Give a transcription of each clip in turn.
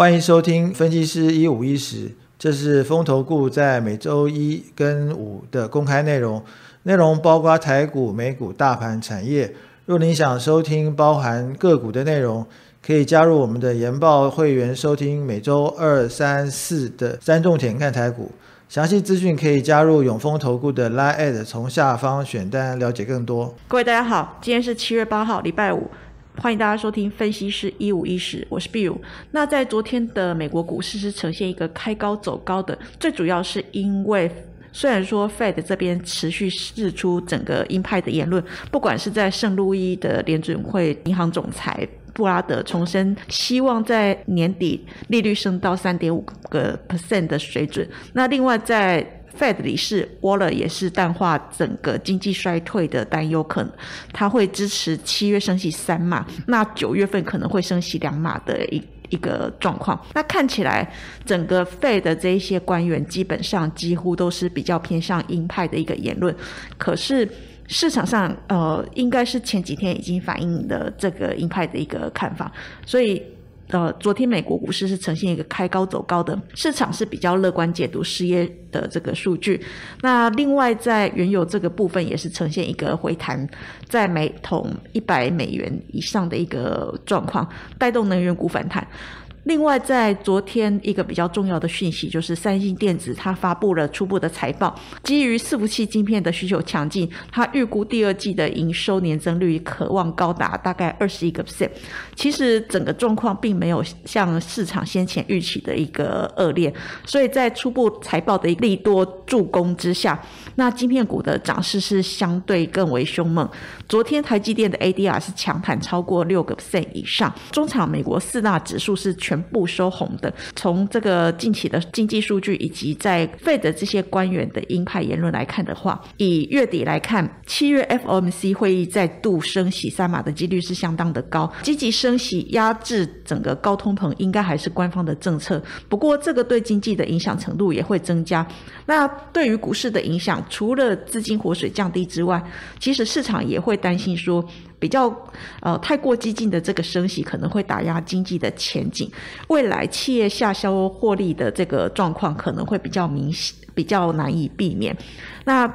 欢迎收听分析师一五一十，这是风投顾在每周一跟五的公开内容，内容包括台股、美股、大盘、产业。若您想收听包含个股的内容，可以加入我们的研报会员，收听每周二、三、四的三重点看台股。详细资讯可以加入永丰投顾的 Line，从下方选单了解更多。各位大家好，今天是七月八号，礼拜五。欢迎大家收听分析师一五一十，我是 Bill。那在昨天的美国股市是呈现一个开高走高的，最主要是因为虽然说 Fed 这边持续释出整个鹰派的言论，不管是在圣路易的联准会银行总裁布拉德重申希望在年底利率升到三点五个 percent 的水准，那另外在 Fed 理事 Waller 也是淡化整个经济衰退的担忧，可能他会支持七月升息三码，那九月份可能会升息两码的一一个状况。那看起来整个 Fed 这一些官员基本上几乎都是比较偏向鹰派的一个言论，可是市场上呃应该是前几天已经反映了这个鹰派的一个看法，所以。呃，昨天美国股市是呈现一个开高走高的，市场是比较乐观解读失业的这个数据。那另外在原油这个部分也是呈现一个回弹，在每桶一百美元以上的一个状况，带动能源股反弹。另外，在昨天一个比较重要的讯息，就是三星电子它发布了初步的财报，基于伺服器晶片的需求强劲，它预估第二季的营收年增率渴望高达大概二十一个 percent。其实整个状况并没有像市场先前预期的一个恶劣，所以在初步财报的利多助攻之下，那晶片股的涨势是相对更为凶猛。昨天台积电的 ADR 是强弹超过六个 percent 以上，中场美国四大指数是全部收红的。从这个近期的经济数据以及在费的这些官员的鹰派言论来看的话，以月底来看，七月 FOMC 会议再度升息三码的几率是相当的高，积极升息压制整个高通膨应该还是官方的政策。不过这个对经济的影响程度也会增加。那对于股市的影响，除了资金活水降低之外，其实市场也会。担心说比较呃太过激进的这个升息可能会打压经济的前景，未来企业下销获利的这个状况可能会比较明显，比较难以避免。那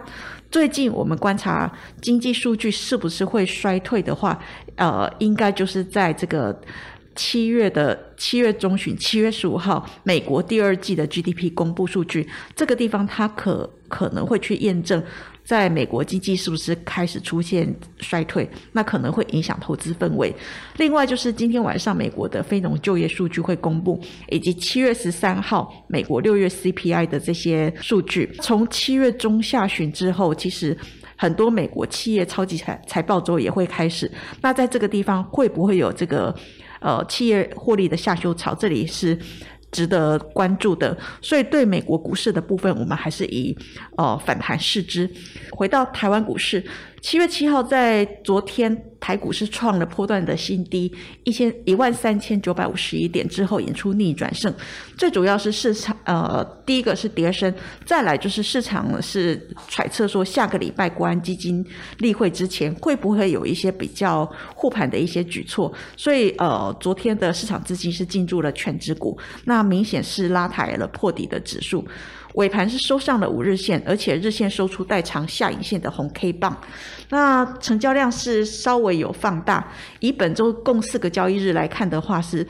最近我们观察经济数据是不是会衰退的话，呃，应该就是在这个七月的七月中旬，七月十五号，美国第二季的 GDP 公布数据，这个地方它可可能会去验证。在美国经济是不是开始出现衰退？那可能会影响投资氛围。另外就是今天晚上美国的非农就业数据会公布，以及七月十三号美国六月 CPI 的这些数据。从七月中下旬之后，其实很多美国企业超级财财报周也会开始。那在这个地方会不会有这个呃企业获利的下修潮？这里是。值得关注的，所以对美国股市的部分，我们还是以呃反弹视之。回到台湾股市。七月七号，在昨天台股是创了波段的新低，一千一万三千九百五十一点之后演出逆转胜。最主要是市场，呃，第一个是跌升，再来就是市场是揣测说下个礼拜国安基金例会之前会不会有一些比较护盘的一些举措，所以呃，昨天的市场资金是进入了全指股，那明显是拉抬了破底的指数。尾盘是收上了五日线，而且日线收出带长下影线的红 K 棒。那成交量是稍微有放大，以本周共四个交易日来看的话，是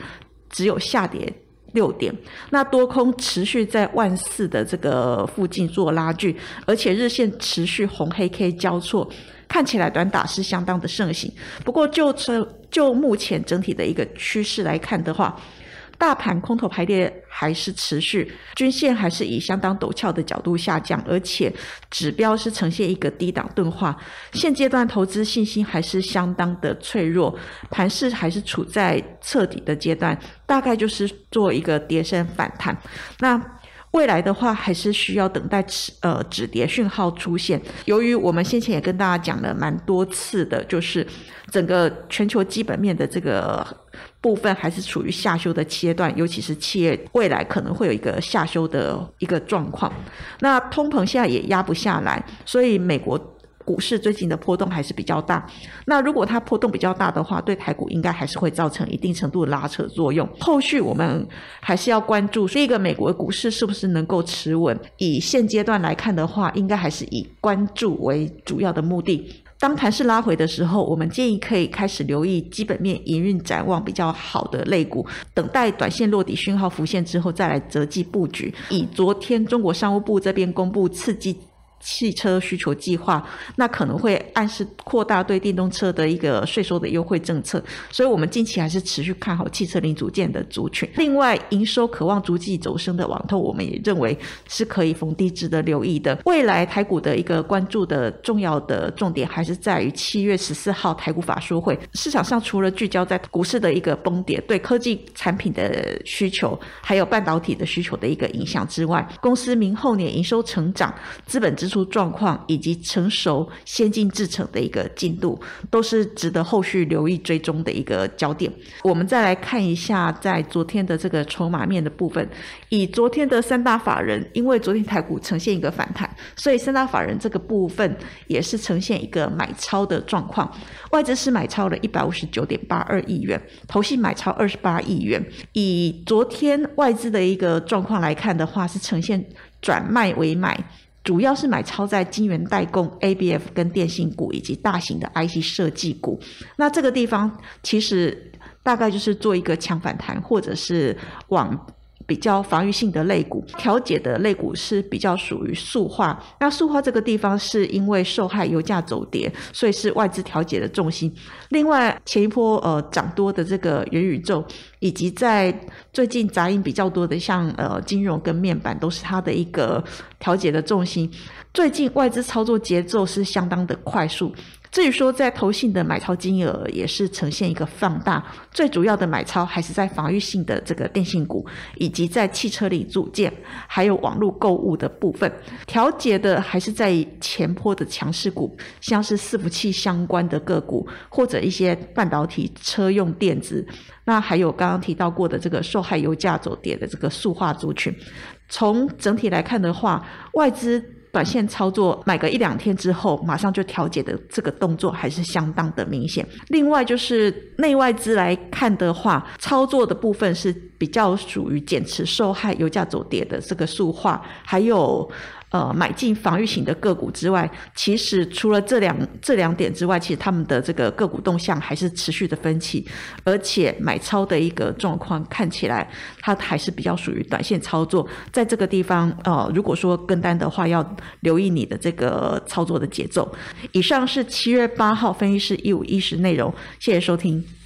只有下跌六点。那多空持续在万四的这个附近做拉锯，而且日线持续红黑 K 交错，看起来短打是相当的盛行。不过就这就目前整体的一个趋势来看的话，大盘空头排列还是持续，均线还是以相当陡峭的角度下降，而且指标是呈现一个低档钝化。现阶段投资信心还是相当的脆弱，盘势还是处在彻底的阶段，大概就是做一个跌升反弹。那未来的话，还是需要等待止呃止跌讯号出现。由于我们先前也跟大家讲了蛮多次的，就是整个全球基本面的这个。部分还是处于下修的阶段，尤其是企业未来可能会有一个下修的一个状况。那通膨现在也压不下来，所以美国股市最近的波动还是比较大。那如果它波动比较大的话，对台股应该还是会造成一定程度的拉扯作用。后续我们还是要关注这个美国股市是不是能够持稳。以现阶段来看的话，应该还是以关注为主要的目的。当盘势拉回的时候，我们建议可以开始留意基本面营运展望比较好的类股，等待短线落底讯号浮现之后，再来择机布局。以昨天中国商务部这边公布刺激。汽车需求计划，那可能会暗示扩大对电动车的一个税收的优惠政策，所以我们近期还是持续看好汽车零组件的族群。另外，营收渴望逐季走升的网通，我们也认为是可以逢低值得留意的。未来台股的一个关注的重要的重点，还是在于七月十四号台股法说会。市场上除了聚焦在股市的一个崩跌对科技产品的需求，还有半导体的需求的一个影响之外，公司明后年营收成长、资本支出。出状况以及成熟先进制程的一个进度，都是值得后续留意追踪的一个焦点。我们再来看一下，在昨天的这个筹码面的部分，以昨天的三大法人，因为昨天台股呈现一个反弹，所以三大法人这个部分也是呈现一个买超的状况。外资是买超了一百五十九点八二亿元，投信买超二十八亿元。以昨天外资的一个状况来看的话，是呈现转卖为买。主要是买超在晶圆代工、ABF 跟电信股以及大型的 IC 设计股。那这个地方其实大概就是做一个强反弹，或者是往。比较防御性的肋骨，调节的肋骨是比较属于塑化。那塑化这个地方是因为受害油价走跌，所以是外资调节的重心。另外，前一波呃涨多的这个元宇宙，以及在最近杂音比较多的像呃金融跟面板，都是它的一个调节的重心。最近外资操作节奏是相当的快速。至于说在投信的买超金额也是呈现一个放大，最主要的买超还是在防御性的这个电信股，以及在汽车里组件，还有网络购物的部分。调节的还是在前坡的强势股，像是伺服器相关的个股，或者一些半导体、车用电子。那还有刚刚提到过的这个受害油价走跌的这个塑化族群。从整体来看的话，外资。短线操作买个一两天之后，马上就调节的这个动作还是相当的明显。另外就是内外资来看的话，操作的部分是比较属于减持受害油价走跌的这个塑化，还有。呃，买进防御型的个股之外，其实除了这两这两点之外，其实他们的这个个股动向还是持续的分歧，而且买超的一个状况看起来，它还是比较属于短线操作。在这个地方，呃，如果说跟单的话，要留意你的这个操作的节奏。以上是七月八号分析师一五一十内容，谢谢收听。